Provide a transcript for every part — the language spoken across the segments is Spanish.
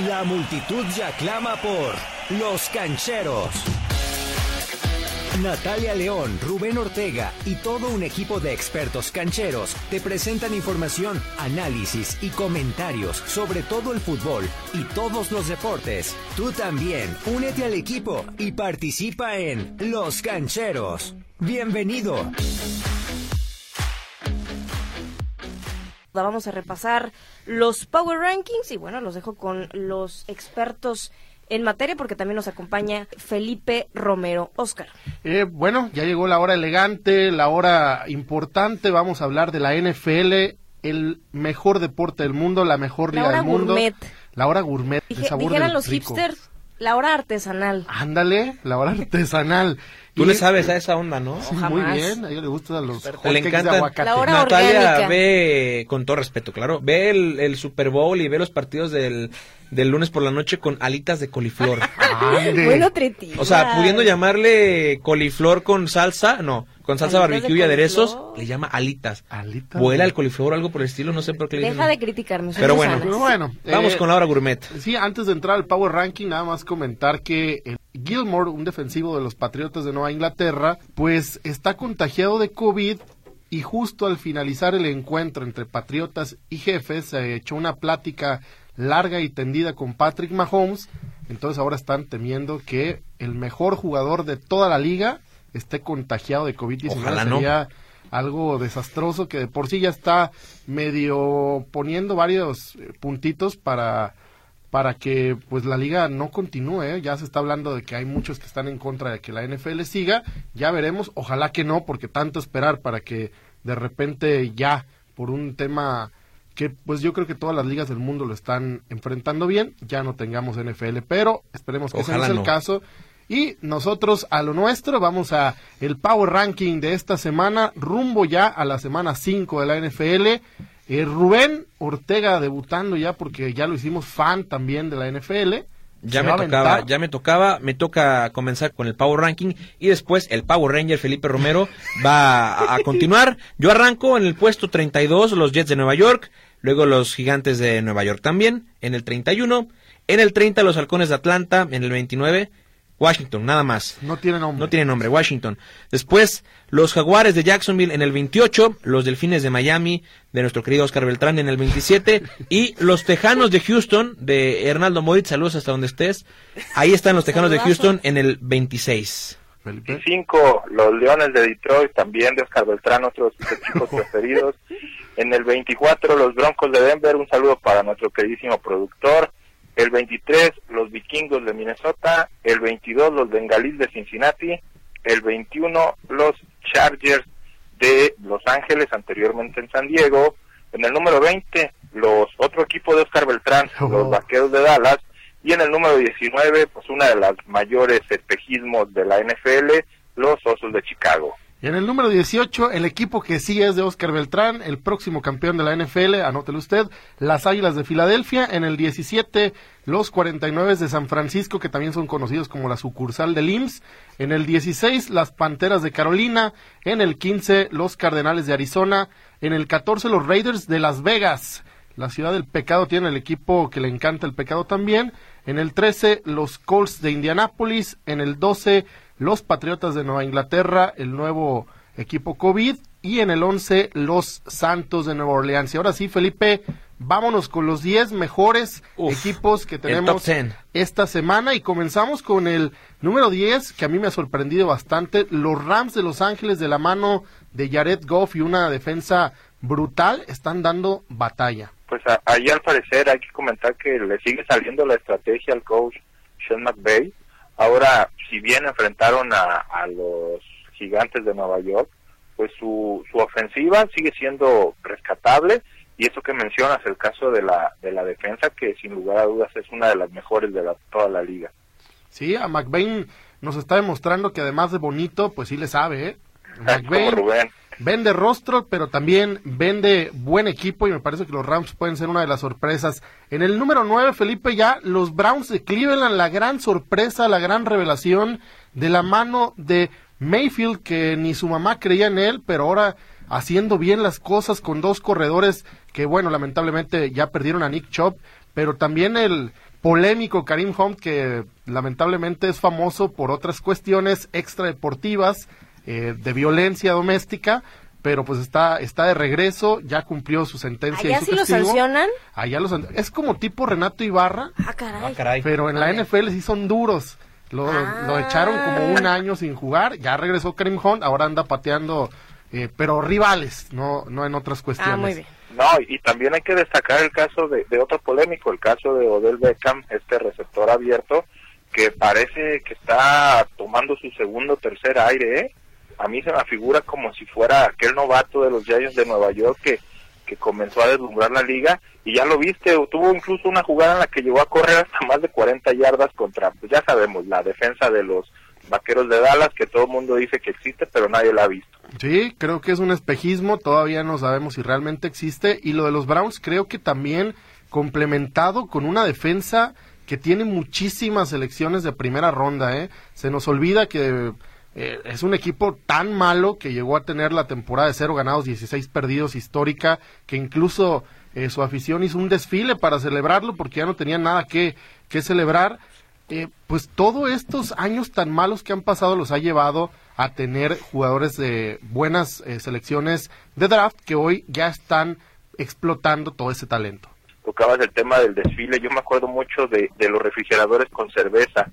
La multitud ya clama por Los Cancheros. Natalia León, Rubén Ortega y todo un equipo de expertos cancheros te presentan información, análisis y comentarios sobre todo el fútbol y todos los deportes. Tú también, únete al equipo y participa en Los Cancheros. Bienvenido. Vamos a repasar los Power Rankings y bueno, los dejo con los expertos en materia porque también nos acompaña Felipe Romero. Oscar. Eh, bueno, ya llegó la hora elegante, la hora importante. Vamos a hablar de la NFL, el mejor deporte del mundo, la mejor liga del mundo. Gourmet. La hora gourmet. Dije, dijeran los hipsters, la hora artesanal. Ándale, la hora artesanal. Tú le sabes a esa onda, ¿no? Sí, muy bien, a ella le gusta los le encanta de aguacate. La hora Natalia orgánica. ve, con todo respeto, claro, ve el, el, Super Bowl y ve los partidos del, del lunes por la noche con alitas de coliflor. bueno, O sea, pudiendo llamarle coliflor con salsa, no, con salsa barbecue y aderezos, le llama alitas. Alitas. Vuela el coliflor o algo por el estilo, no sé por qué le Deja de criticarme. Pero bueno, pero bueno, vamos eh, con la hora gourmet. Sí, antes de entrar al Power Ranking, nada más comentar que el Gilmore, un defensivo de los Patriotas de Nueva Inglaterra, pues está contagiado de COVID y justo al finalizar el encuentro entre Patriotas y Jefes se echó una plática larga y tendida con Patrick Mahomes. Entonces ahora están temiendo que el mejor jugador de toda la liga esté contagiado de COVID-19. Sería algo desastroso que de por sí ya está medio poniendo varios eh, puntitos para para que pues la liga no continúe. ¿eh? Ya se está hablando de que hay muchos que están en contra de que la NFL siga. Ya veremos. Ojalá que no, porque tanto esperar para que de repente ya por un tema que pues yo creo que todas las ligas del mundo lo están enfrentando bien, ya no tengamos NFL, pero esperemos que sea el caso. Y nosotros a lo nuestro vamos a el Power Ranking de esta semana, rumbo ya a la semana 5 de la NFL. Eh, Rubén Ortega debutando ya porque ya lo hicimos fan también de la NFL. Ya me tocaba, ya me tocaba, me toca comenzar con el Power Ranking y después el Power Ranger Felipe Romero va a, a continuar. Yo arranco en el puesto 32, los Jets de Nueva York, luego los Gigantes de Nueva York también, en el 31, en el 30 los Halcones de Atlanta, en el 29 Washington, nada más. No tiene nombre. No tiene nombre, Washington. Después, los Jaguares de Jacksonville en el 28, los Delfines de Miami de nuestro querido Oscar Beltrán en el 27 y los Tejanos de Houston de Hernaldo Moritz, saludos hasta donde estés. Ahí están los Tejanos de Houston en el 26. 25, los Leones de Detroit, también de Oscar Beltrán, otros equipos preferidos. En el 24, los Broncos de Denver, un saludo para nuestro queridísimo productor el 23 los vikingos de Minnesota, el 22 los bengalíes de Cincinnati, el 21 los Chargers de Los Ángeles, anteriormente en San Diego, en el número 20 los otro equipo de Oscar Beltrán, oh. los Vaqueros de Dallas, y en el número 19 pues una de las mayores espejismos de la NFL, los Osos de Chicago. En el número 18, el equipo que sí es de Oscar Beltrán, el próximo campeón de la NFL, anótelo usted, las Águilas de Filadelfia. En el 17, los 49 de San Francisco, que también son conocidos como la sucursal del IMSS. En el 16, las Panteras de Carolina. En el 15, los Cardenales de Arizona. En el 14, los Raiders de Las Vegas. La ciudad del pecado tiene el equipo que le encanta el pecado también. En el 13, los Colts de Indianápolis. En el 12, los Patriotas de Nueva Inglaterra, el nuevo equipo COVID, y en el 11 los Santos de Nueva Orleans. Y ahora sí, Felipe, vámonos con los 10 mejores equipos que tenemos esta semana y comenzamos con el número 10, que a mí me ha sorprendido bastante, los Rams de Los Ángeles de la mano de Jared Goff y una defensa brutal, están dando batalla. Pues ahí al parecer hay que comentar que le sigue saliendo la estrategia al coach Sean McVay Ahora, si bien enfrentaron a, los gigantes de Nueva York, pues su, su ofensiva sigue siendo rescatable y eso que mencionas, el caso de la, de la defensa, que sin lugar a dudas es una de las mejores de toda la liga. Sí, a McBain nos está demostrando que además de bonito, pues sí le sabe, ¿eh? McBain, vende rostro, pero también vende buen equipo y me parece que los Rams pueden ser una de las sorpresas. En el número 9, Felipe, ya los Browns de Cleveland, la gran sorpresa, la gran revelación de la mano de Mayfield, que ni su mamá creía en él, pero ahora haciendo bien las cosas con dos corredores que, bueno, lamentablemente ya perdieron a Nick Chop, pero también el polémico Karim Hunt, que lamentablemente es famoso por otras cuestiones extradeportivas eh, de violencia doméstica, pero pues está está de regreso, ya cumplió su sentencia ¿Allá y su sí lo sancionan? Allá lo san- es como tipo Renato Ibarra, Ah, caray. Ah, caray. pero en la. NFL sí son duros. Lo, Ah. lo echaron como un año sin jugar, ya regresó Karim Hunt, ahora anda pateando, eh, pero rivales, no no en otras cuestiones. Ah, muy bien. No, y también hay que destacar el caso de, de otro polémico, el caso de Odell Beckham, este receptor abierto, que parece que está tomando su segundo o tercer aire, ¿eh? A mí se me figura como si fuera aquel novato de los Giants de Nueva York que, que comenzó a deslumbrar la liga, y ya lo viste, tuvo incluso una jugada en la que llegó a correr hasta más de 40 yardas contra, pues ya sabemos, la defensa de los Vaqueros de Dallas, que todo el mundo dice que existe, pero nadie la ha visto. Sí, creo que es un espejismo, todavía no sabemos si realmente existe. Y lo de los Browns creo que también complementado con una defensa que tiene muchísimas selecciones de primera ronda. ¿eh? Se nos olvida que eh, es un equipo tan malo que llegó a tener la temporada de cero ganados, 16 perdidos histórica, que incluso eh, su afición hizo un desfile para celebrarlo porque ya no tenían nada que, que celebrar. Eh, pues todos estos años tan malos que han pasado los ha llevado a tener jugadores de buenas eh, selecciones de draft que hoy ya están explotando todo ese talento. tocabas el tema del desfile, yo me acuerdo mucho de, de los refrigeradores con cerveza,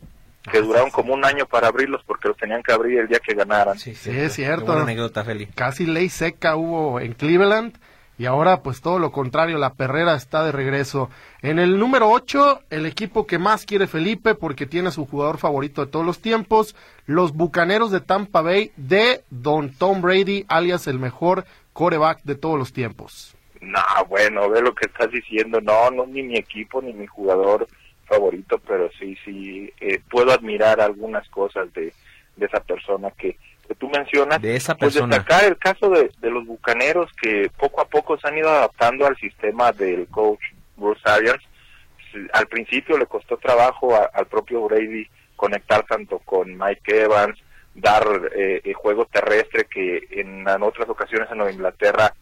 que Ah, duraron sí, como un año para abrirlos porque los tenían que abrir el día que ganaran. Sí, Sí, es cierto. Qué buena anécdota, Feli. Casi ley seca hubo en Cleveland y ahora pues todo lo contrario, la perrera está de regreso. En el número 8, el equipo que más quiere Felipe porque tiene a su jugador favorito de todos los tiempos, los Bucaneros de Tampa Bay de Don Tom Brady, alias el mejor coreback de todos los tiempos. No, bueno, ve lo que estás diciendo, no, no ni mi equipo ni mi jugador favorito, pero sí, sí, eh, puedo admirar algunas cosas de, de esa persona que, que tú mencionas. De esa Pues persona. destacar el caso de, de los bucaneros que poco a poco se han ido adaptando al sistema del coach Bruce Arians. Al principio le costó trabajo a- al propio Brady conectar tanto con Mike Evans, dar eh, el juego terrestre que en, en otras ocasiones en Nueva Inglaterra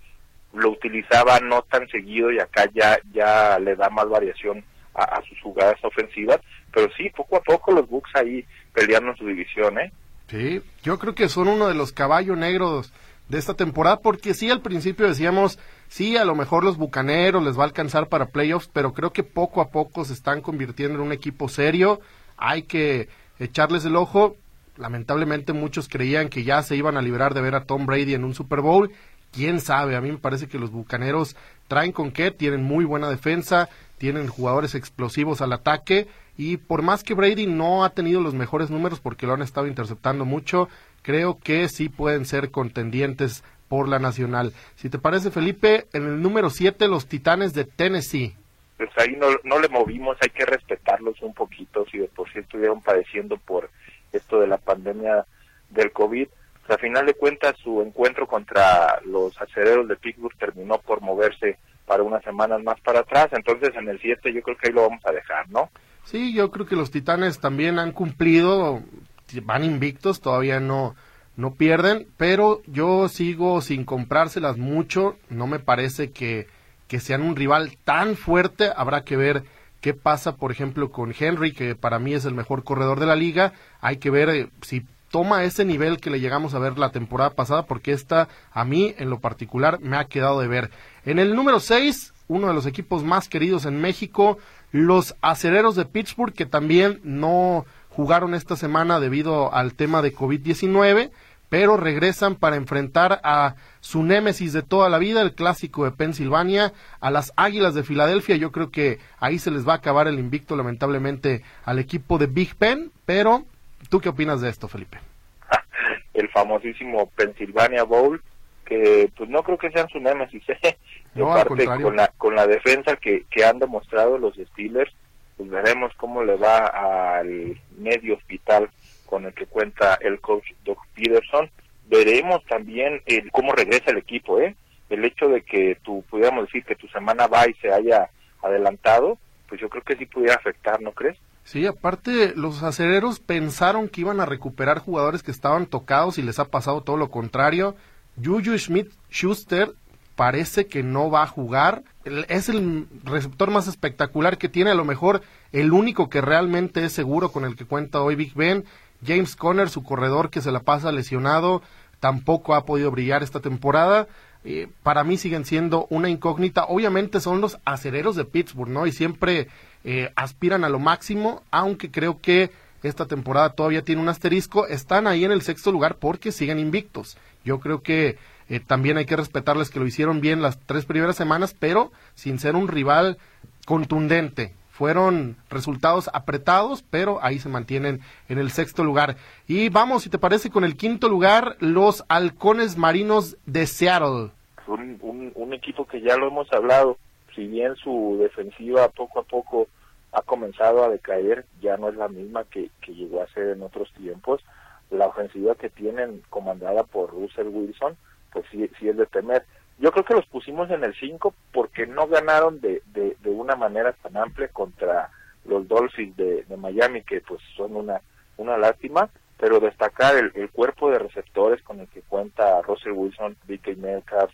lo utilizaba no tan seguido y acá ya ya le da más variación a, sus jugadas ofensivas, pero sí, poco a poco los Bucks ahí peleando en su división, ¿eh? Sí, yo creo que son uno de los caballos negros de esta temporada, porque sí, al principio decíamos, sí, a lo mejor los Bucaneros les va a alcanzar para playoffs, pero creo que poco a poco se están convirtiendo en un equipo serio, hay que echarles el ojo, lamentablemente muchos creían que ya se iban a librar de ver a Tom Brady en un Super Bowl, quién sabe, a mí me parece que los Bucaneros traen con qué, tienen muy buena defensa, tienen jugadores explosivos al ataque y por más que Brady no ha tenido los mejores números porque lo han estado interceptando mucho, creo que sí pueden ser contendientes por la nacional. Si te parece Felipe, en el número 7 los Titanes de Tennessee. Pues ahí no, no le movimos, hay que respetarlos un poquito, si de por sí estuvieron padeciendo por esto de la pandemia del COVID. Pues, a final de cuentas, su encuentro contra los acereros de Pittsburgh terminó por moverse para unas semanas más para atrás, entonces en el 7 yo creo que ahí lo vamos a dejar, ¿no? Sí, yo creo que los Titanes también han cumplido, van invictos, todavía no no pierden, pero yo sigo sin comprárselas mucho, no me parece que, que sean un rival tan fuerte, habrá que ver qué pasa, por ejemplo, con Henry, que para mí es el mejor corredor de la liga, hay que ver eh, si toma ese nivel que le llegamos a ver la temporada pasada, porque esta a mí en lo particular me ha quedado de ver. En el número 6, uno de los equipos más queridos en México, los acereros de Pittsburgh, que también no jugaron esta semana debido al tema de COVID-19, pero regresan para enfrentar a su némesis de toda la vida, el clásico de Pensilvania, a las Águilas de Filadelfia. Yo creo que ahí se les va a acabar el invicto, lamentablemente, al equipo de Big Ben, pero ¿tú qué opinas de esto, Felipe? el famosísimo Pennsylvania Bowl, que pues no creo que sean su némesis, ¿eh? No, contrario. con la, con la defensa que, que han demostrado los Steelers, pues veremos cómo le va al medio hospital con el que cuenta el coach Doug Peterson. Veremos también el, cómo regresa el equipo, ¿eh? El hecho de que tú, pudiéramos decir que tu semana va y se haya adelantado, pues yo creo que sí pudiera afectar, ¿no crees? Sí, aparte los acereros pensaron que iban a recuperar jugadores que estaban tocados y les ha pasado todo lo contrario. Juju Smith-Schuster parece que no va a jugar. Es el receptor más espectacular que tiene, a lo mejor el único que realmente es seguro con el que cuenta hoy Big Ben. James Conner, su corredor que se la pasa lesionado, tampoco ha podido brillar esta temporada. Eh, para mí siguen siendo una incógnita. Obviamente son los acereros de Pittsburgh, ¿no? Y siempre eh, aspiran a lo máximo, aunque creo que esta temporada todavía tiene un asterisco. Están ahí en el sexto lugar porque siguen invictos. Yo creo que eh, también hay que respetarles que lo hicieron bien las tres primeras semanas, pero sin ser un rival contundente. Fueron resultados apretados, pero ahí se mantienen en el sexto lugar. Y vamos, si te parece, con el quinto lugar, los halcones marinos de Seattle. Un, equipo que ya lo hemos hablado, si bien su defensiva poco a poco ha comenzado a decaer, ya no es la misma que, que llegó a ser en otros tiempos. La ofensiva que tienen comandada por Russell Wilson, pues sí, sí es de temer. Yo creo que los pusimos en el 5 porque no ganaron de, de, una manera tan amplia contra los Dolphins de, Miami, que pues son una, una lástima, pero destacar el, el, cuerpo de receptores con el que cuenta Russell Wilson, DK Metcalf,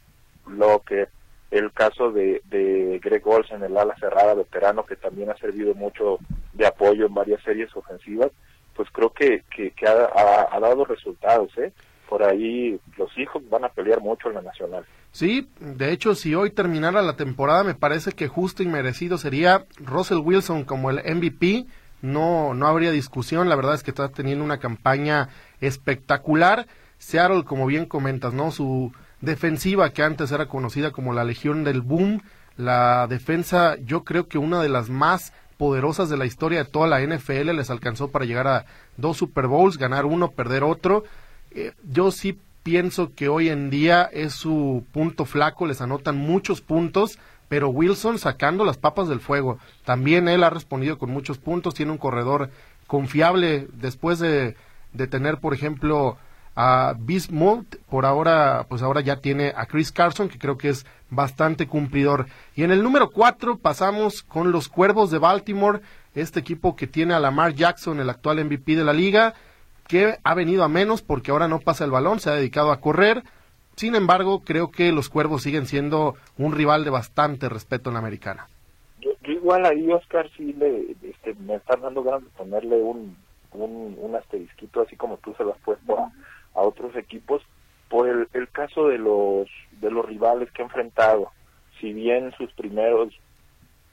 Locke, el caso de, de Greg Olsen, el ala cerrada veterano, que también ha servido mucho de apoyo en varias series ofensivas, pues creo que, que, ha, ha, dado resultados, ¿eh? por ahí los hijos van a pelear mucho en la nacional. Sí, de hecho, si hoy terminara la temporada, me parece que justo y merecido sería Russell Wilson como el MVP. No, no habría discusión. La verdad es que está teniendo una campaña espectacular. Seattle, como bien comentas, ¿no? Su defensiva, que antes era conocida como la Legión del Boom, la defensa, yo creo que una de las más poderosas de la historia de toda la NFL, les alcanzó para llegar a dos Super Bowls, ganar uno, perder otro eh, yo sí pienso que hoy en día es su punto flaco, les anotan muchos puntos, pero Wilson sacando las papas del fuego. También él ha respondido con muchos puntos, tiene un corredor confiable después de, de tener, por ejemplo, a Bismuth, por ahora, pues ahora ya tiene a Chris Carson, que creo que es bastante cumplidor. Y en el número cuatro pasamos con los Cuervos de Baltimore, este equipo que tiene a Lamar Jackson, el actual MVP de la liga, que ha venido a menos porque ahora no pasa el balón, se ha dedicado a correr. Sin embargo, creo que los Cuervos siguen siendo un rival de bastante respeto en la americana. Yo, igual ahí, Oscar, sí le, este, me están dando ganas de ponerle un, un, asterisquito, así como tú se lo has puesto a, otros equipos, por el, el caso de los, de los rivales que ha enfrentado. Si bien sus primeros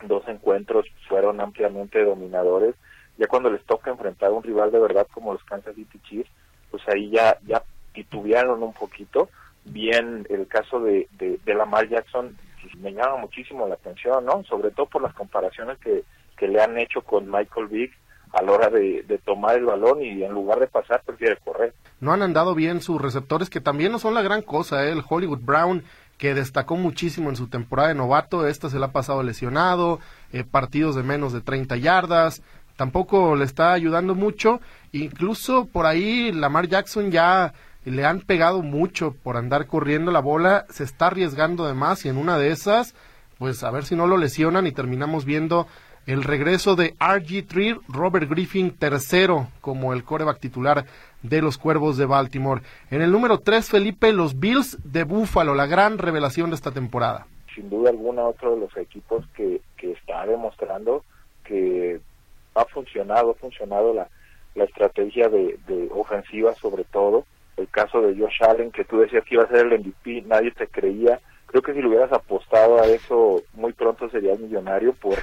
dos encuentros fueron ampliamente dominadores, ya cuando les toca enfrentar a un rival de verdad como los Kansas City Chiefs, pues ahí ya, ya titubearon un poquito. Bien, el caso de, de, Lamar Jackson pues, me llama muchísimo la atención, ¿no? Sobre todo por las comparaciones que, que le han hecho con Michael Vick a la hora de, tomar el balón y en lugar de pasar prefiere correr. No han andado bien sus receptores, que también no son la gran cosa, ¿eh? el Hollywood Brown que destacó muchísimo en su temporada de novato, esta se le ha pasado lesionado, eh, partidos de menos de 30 yardas, tampoco le está ayudando mucho. Incluso por ahí Lamar Jackson ya le han pegado mucho por andar corriendo la bola, se está arriesgando de más y en una de esas, pues a ver si no lo lesionan y terminamos viendo el regreso de RG3, Robert Griffin tercero como el coreback titular de los Cuervos de Baltimore. En el número 3, Felipe, los Bills de Buffalo, la gran revelación de esta temporada. Sin duda alguna, otro de los equipos que, que está demostrando que ha funcionado, ha funcionado la, la estrategia de, de ofensiva sobre todo. El caso de Josh Allen, que tú decías que iba a ser el MVP, nadie te creía. Creo que si le hubieras apostado a eso, muy pronto serías millonario por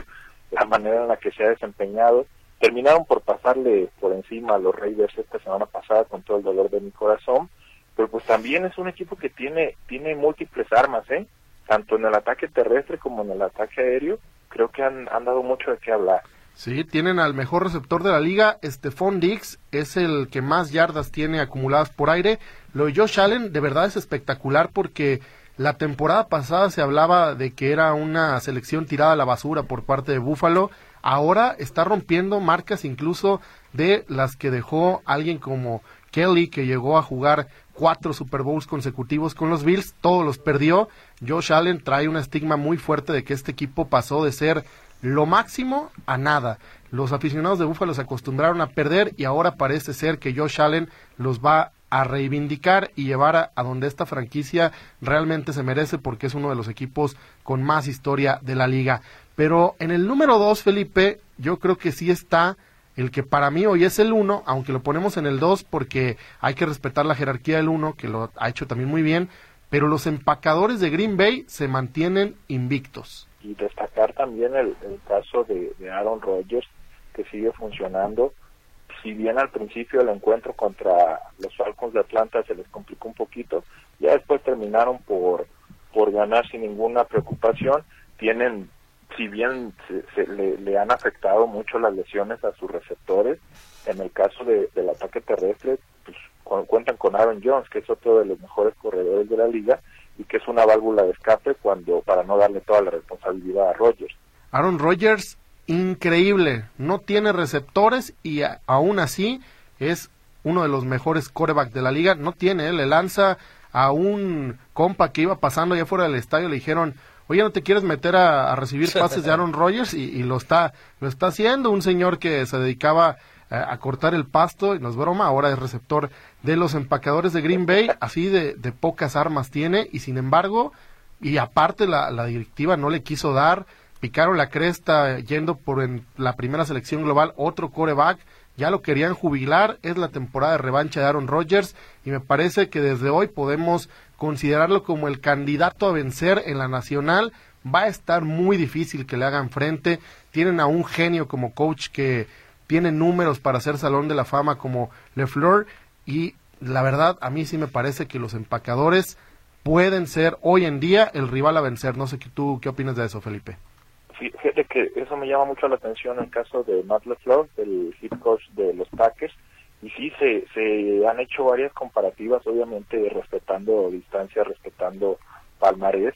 la manera en la que se ha desempeñado. Terminaron por pasarle por encima a los Raiders esta semana pasada con todo el dolor de mi corazón, pero pues también es un equipo que tiene, tiene múltiples armas, ¿eh? tanto en el ataque terrestre como en el ataque aéreo. Creo que han, han dado mucho de qué hablar. Sí, tienen al mejor receptor de la liga, Stephon Dix, es el que más yardas tiene acumuladas por aire. Lo de Josh Allen de verdad es espectacular porque la temporada pasada se hablaba de que era una selección tirada a la basura por parte de Buffalo. Ahora está rompiendo marcas incluso de las que dejó alguien como Kelly, que llegó a jugar cuatro Super Bowls consecutivos con los Bills, todos los perdió. Josh Allen trae un estigma muy fuerte de que este equipo pasó de ser lo máximo a nada. Los aficionados de Búfalo se acostumbraron a perder y ahora parece ser que Josh Allen los va a reivindicar y llevar a, donde esta franquicia realmente se merece porque es uno de los equipos con más historia de la liga. Pero en el número dos, Felipe, yo creo que sí está el que para mí hoy es el uno, aunque lo ponemos en el dos porque hay que respetar la jerarquía del uno, que lo ha hecho también muy bien, pero los empacadores de Green Bay se mantienen invictos. Y destacar también el, caso de, Aaron Rodgers, que sigue funcionando si bien al principio del encuentro contra los Falcons de Atlanta se les complicó un poquito, ya después terminaron por, por ganar sin ninguna preocupación. Tienen, si bien se, le, han afectado mucho las lesiones a sus receptores, en el caso de, del ataque terrestre, pues cuentan con Aaron Jones, que es otro de los mejores corredores de la liga y que es una válvula de escape cuando para no darle toda la responsabilidad a Rodgers. Aaron Rodgers increíble. No tiene receptores y aún así es uno de los mejores corebacks de la liga. No tiene, ¿eh? le lanza a un compa que iba pasando allá fuera del estadio, le dijeron, oye, ¿no te quieres meter a, recibir pases de Aaron Rodgers? Y, lo, está, lo está haciendo. Un señor que se dedicaba a, cortar el pasto, y no es broma, ahora es receptor de los empacadores de Green Bay, así de, pocas armas tiene, y sin embargo, y aparte la, la directiva no le quiso dar picaron la cresta yendo por en la primera selección global otro coreback, ya lo querían jubilar, es la temporada de revancha de Aaron Rodgers y me parece que desde hoy podemos considerarlo como el candidato a vencer en la nacional. Va a estar muy difícil que le hagan frente. Tienen a un genio como coach que tiene números para ser salón de la fama como LeFleur y la verdad a mí sí me parece que los empacadores pueden ser hoy en día el rival a vencer. No sé qué tú qué opinas de eso, Felipe fíjate que eso me llama mucho la atención en el caso de Matt LeFleur, el hit coach de los Packers, y sí se, se han hecho varias comparativas, obviamente respetando distancia, respetando palmarés,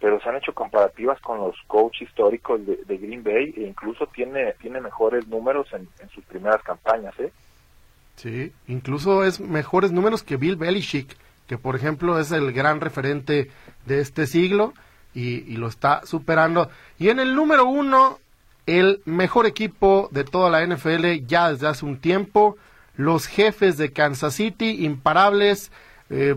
pero se han hecho comparativas con los coaches históricos de, Green Bay e incluso tiene, tiene mejores números en, sus primeras campañas, ¿eh? Sí, incluso es mejores números que Bill Belichick, que por ejemplo es el gran referente de este siglo y, lo está superando. Y en el número uno, el mejor equipo de toda la NFL ya desde hace un tiempo, los jefes de Kansas City, imparables. Eh,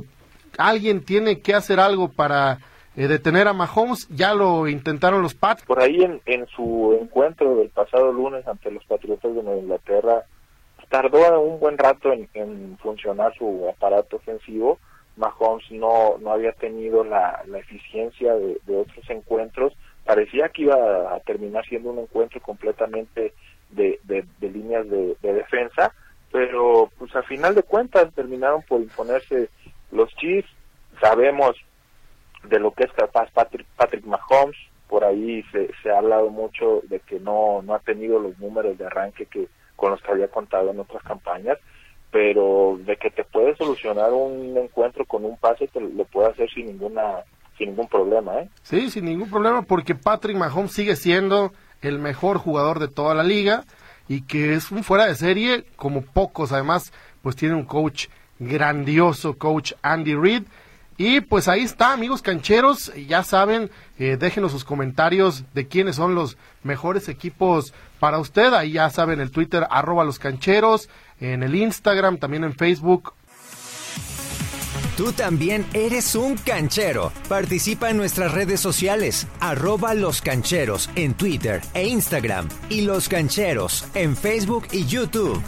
alguien tiene que hacer algo para eh, detener a Mahomes. Ya lo intentaron los Pats. Por ahí en, su encuentro del pasado lunes ante los Patriotas de Nueva Inglaterra, tardó un buen rato en, funcionar su aparato ofensivo Mahomes no, no había tenido la, la eficiencia de, otros encuentros. Parecía que iba a terminar siendo un encuentro completamente de, de, líneas de, defensa, pero pues a final de cuentas terminaron por imponerse los Chiefs. Sabemos de lo que es capaz Patrick, Patrick Mahomes, por ahí se, se ha hablado mucho de que no, no ha tenido los números de arranque que con los que había contado en otras campañas, pero de que te puede solucionar un encuentro con un pase, te lo puede hacer sin ninguna sin ningún problema, ¿eh? Sí, sin ningún problema, porque Patrick Mahomes sigue siendo el mejor jugador de toda la liga y que es un fuera de serie como pocos. Además, pues tiene un coach grandioso, coach Andy Reid. Y pues ahí está, amigos cancheros, ya saben, eh, déjenos sus comentarios de quiénes son los mejores equipos para usted. Ahí ya saben el Twitter, arroba los cancheros, en el Instagram, también en Facebook. Tú también eres un canchero. Participa en nuestras redes sociales, arroba los cancheros en Twitter e Instagram y los cancheros en Facebook y YouTube.